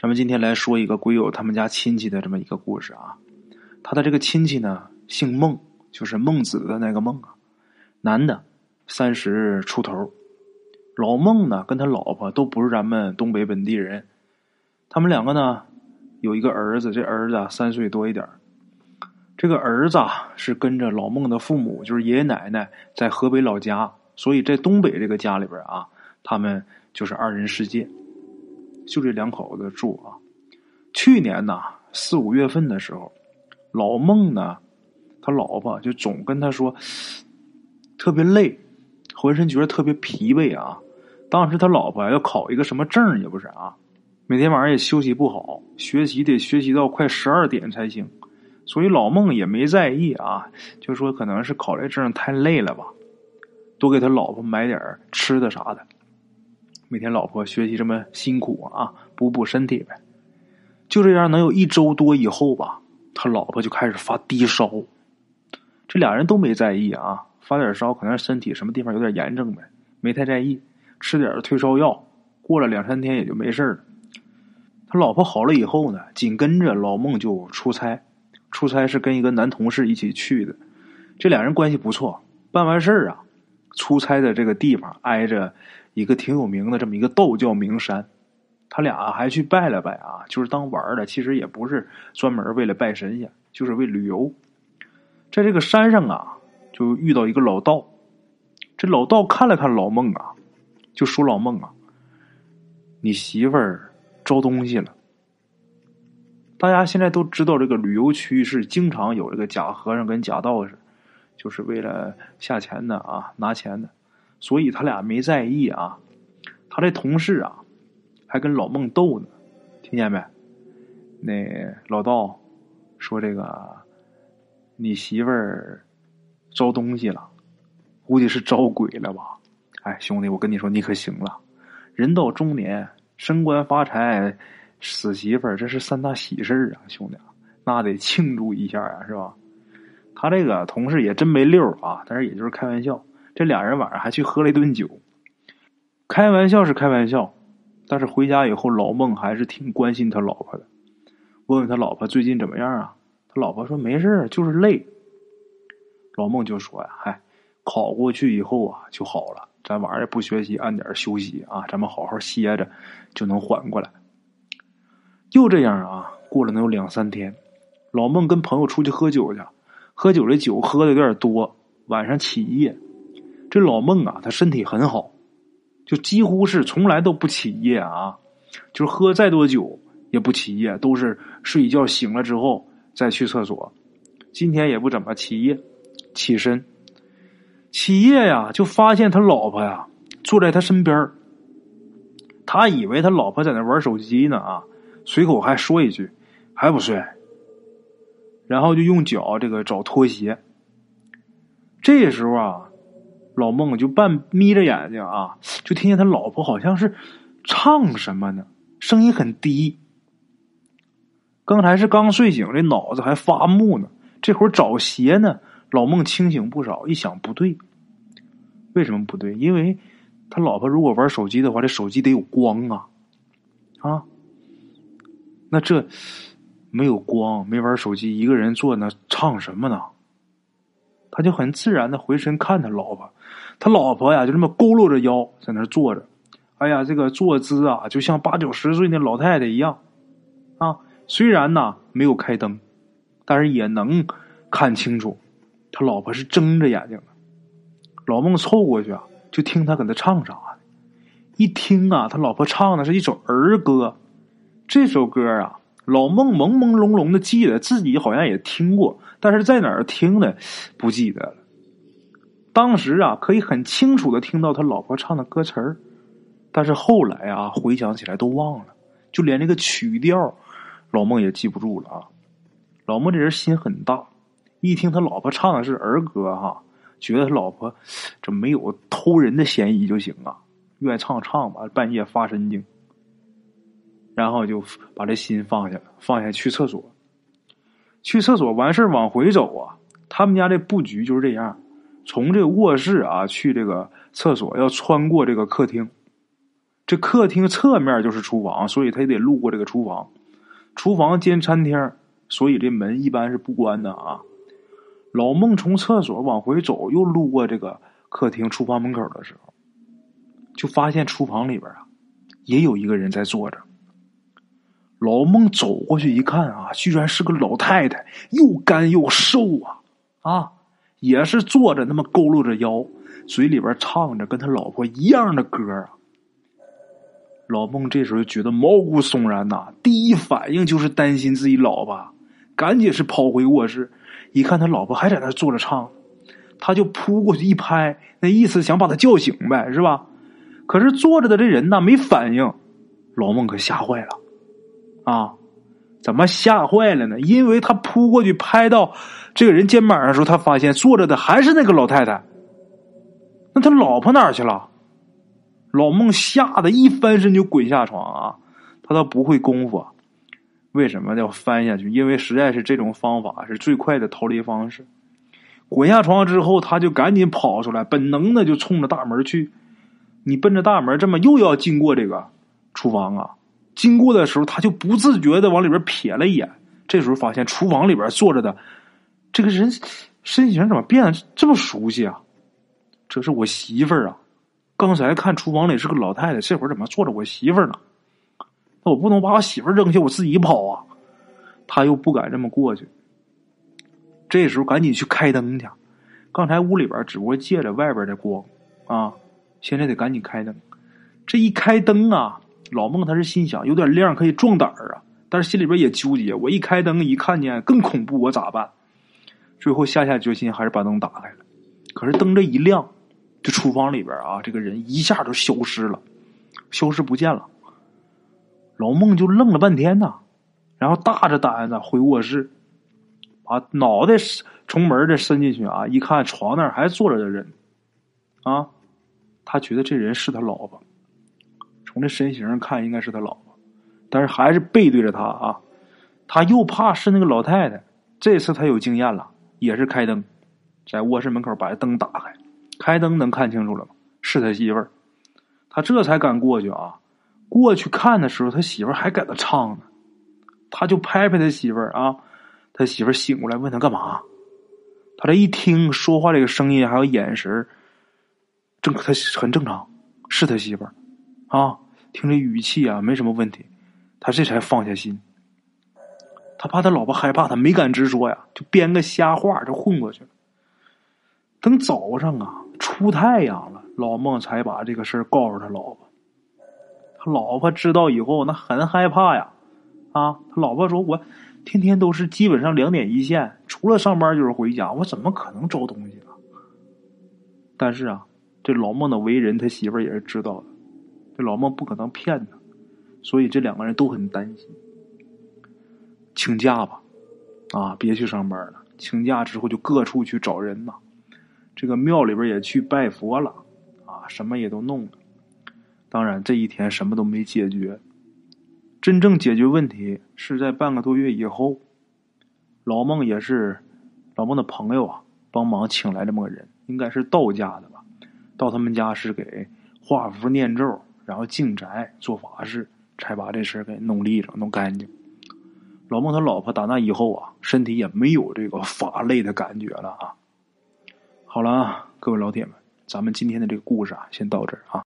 咱们今天来说一个鬼友他们家亲戚的这么一个故事啊。他的这个亲戚呢，姓孟，就是孟子的那个孟啊，男的，三十出头。老孟呢，跟他老婆都不是咱们东北本地人。他们两个呢，有一个儿子，这儿子三岁多一点这个儿子是跟着老孟的父母，就是爷爷奶奶在河北老家，所以在东北这个家里边啊，他们就是二人世界。就这两口子住啊。去年呢，四五月份的时候，老孟呢，他老婆就总跟他说，特别累，浑身觉得特别疲惫啊。当时他老婆要考一个什么证也不是啊，每天晚上也休息不好，学习得学习到快十二点才行。所以老孟也没在意啊，就说可能是考这证太累了吧，多给他老婆买点吃的啥的。每天老婆学习这么辛苦啊，补补身体呗。就这样能有一周多以后吧，他老婆就开始发低烧。这俩人都没在意啊，发点烧可能是身体什么地方有点炎症呗，没太在意，吃点退烧药，过了两三天也就没事了。他老婆好了以后呢，紧跟着老孟就出差，出差是跟一个男同事一起去的。这俩人关系不错，办完事儿啊，出差的这个地方挨着。一个挺有名的这么一个道教名山，他俩还去拜了拜啊，就是当玩的，其实也不是专门为了拜神仙，就是为旅游。在这个山上啊，就遇到一个老道，这老道看了看老孟啊，就说：“老孟啊，你媳妇儿招东西了。”大家现在都知道，这个旅游区是经常有这个假和尚跟假道士，就是为了下钱的啊，拿钱的。所以他俩没在意啊，他这同事啊，还跟老孟斗呢，听见没？那老道说这个，你媳妇儿招东西了，估计是招鬼了吧？哎，兄弟，我跟你说，你可行了，人到中年，升官发财，死媳妇儿，这是三大喜事啊，兄弟，那得庆祝一下啊，是吧？他这个同事也真没溜啊，但是也就是开玩笑。这俩人晚上还去喝了一顿酒，开玩笑是开玩笑，但是回家以后，老孟还是挺关心他老婆的，问问他老婆最近怎么样啊？他老婆说没事就是累。老孟就说呀：“嗨，考过去以后啊就好了，咱晚上也不学习，按点休息啊，咱们好好歇着就能缓过来。”就这样啊，过了能有两三天，老孟跟朋友出去喝酒去，喝酒这酒喝的有点多，晚上起夜。这老孟啊，他身体很好，就几乎是从来都不起夜啊，就是喝再多酒也不起夜，都是睡一觉醒了之后再去厕所。今天也不怎么起夜，起身起夜呀，就发现他老婆呀坐在他身边他以为他老婆在那玩手机呢啊，随口还说一句还不睡，然后就用脚这个找拖鞋。这时候啊。老孟就半眯着眼睛啊，就听见他老婆好像是唱什么呢，声音很低。刚才是刚睡醒，这脑子还发木呢。这会儿找鞋呢，老孟清醒不少。一想不对，为什么不对？因为他老婆如果玩手机的话，这手机得有光啊啊。那这没有光，没玩手机，一个人坐那唱什么呢？他就很自然的回身看他老婆。他老婆呀，就这么佝偻着腰在那坐着，哎呀，这个坐姿啊，就像八九十岁那老太太一样，啊，虽然呢没有开灯，但是也能看清楚，他老婆是睁着眼睛的。老孟凑过去啊，就听他搁那唱啥？一听啊，他老婆唱的是一首儿歌，这首歌啊，老孟朦朦胧胧的记得自己好像也听过，但是在哪儿听的不记得了。当时啊，可以很清楚的听到他老婆唱的歌词儿，但是后来啊，回想起来都忘了，就连这个曲调，老孟也记不住了啊。老孟这人心很大，一听他老婆唱的是儿歌哈，觉得他老婆这没有偷人的嫌疑就行啊，愿唱唱吧，半夜发神经，然后就把这心放下，放下去厕所，去厕所完事往回走啊，他们家这布局就是这样。从这卧室啊去这个厕所要穿过这个客厅，这客厅侧面就是厨房，所以他也得路过这个厨房。厨房兼餐厅，所以这门一般是不关的啊。老孟从厕所往回走，又路过这个客厅、厨房门口的时候，就发现厨房里边啊，也有一个人在坐着。老孟走过去一看啊，居然是个老太太，又干又瘦啊啊，也是坐着那么佝偻着腰，嘴里边唱着跟他老婆一样的歌啊。老孟这时候觉得毛骨悚然呐，第一反应就是担心自己老婆，赶紧是跑回卧室，一看他老婆还在那坐着唱，他就扑过去一拍，那意思想把他叫醒呗，是吧？可是坐着的这人呢没反应，老孟可吓坏了，啊，怎么吓坏了呢？因为他扑过去拍到这个人肩膀上的时候，他发现坐着的还是那个老太太，那他老婆哪儿去了？老孟吓得一翻身就滚下床啊！他倒不会功夫，为什么要翻下去？因为实在是这种方法是最快的逃离方式。滚下床之后，他就赶紧跑出来，本能的就冲着大门去。你奔着大门这么又要经过这个厨房啊？经过的时候，他就不自觉的往里边瞥了一眼。这时候发现厨房里边坐着的这个人身形怎么变得这么熟悉啊？这是我媳妇儿啊！刚才看厨房里是个老太太，这会儿怎么坐着我媳妇儿呢？那我不能把我媳妇儿扔下，我自己跑啊！他又不敢这么过去。这时候赶紧去开灯去。刚才屋里边只不过借着外边的光啊，现在得赶紧开灯。这一开灯啊，老孟他是心想有点亮可以壮胆儿啊，但是心里边也纠结。我一开灯一看见更恐怖，我咋办？最后下下决心还是把灯打开了。可是灯这一亮。这厨房里边啊，这个人一下就消失了，消失不见了。老孟就愣了半天呐，然后大着胆子回卧室，把脑袋从门这伸进去啊，一看床那儿还坐着的人，啊，他觉得这人是他老婆，从这身形上看应该是他老婆，但是还是背对着他啊，他又怕是那个老太太。这次他有经验了，也是开灯，在卧室门口把灯打开。开灯能看清楚了吗？是他媳妇儿，他这才敢过去啊。过去看的时候，他媳妇儿还搁那唱呢。他就拍拍他媳妇儿啊，他媳妇儿醒过来问他干嘛。他这一听说话这个声音还有眼神正他很正常，是他媳妇儿啊。听这语气啊，没什么问题，他这才放下心。他怕他老婆害怕，他没敢直说呀，就编个瞎话就混过去了。等早上啊。出太阳了，老孟才把这个事儿告诉他老婆。他老婆知道以后，那很害怕呀。啊，他老婆说：“我天天都是基本上两点一线，除了上班就是回家，我怎么可能招东西呢？”但是啊，这老孟的为人，他媳妇儿也是知道的。这老孟不可能骗他，所以这两个人都很担心。请假吧，啊，别去上班了。请假之后就各处去找人呐。这个庙里边也去拜佛了，啊，什么也都弄了。当然，这一天什么都没解决。真正解决问题是在半个多月以后。老孟也是老孟的朋友啊，帮忙请来这么个人，应该是道家的吧。到他们家是给画符念咒，然后净宅做法事，才把这事给弄利整、弄干净。老孟他老婆打那以后啊，身体也没有这个乏累的感觉了啊。好了啊，各位老铁们，咱们今天的这个故事啊，先到这儿啊。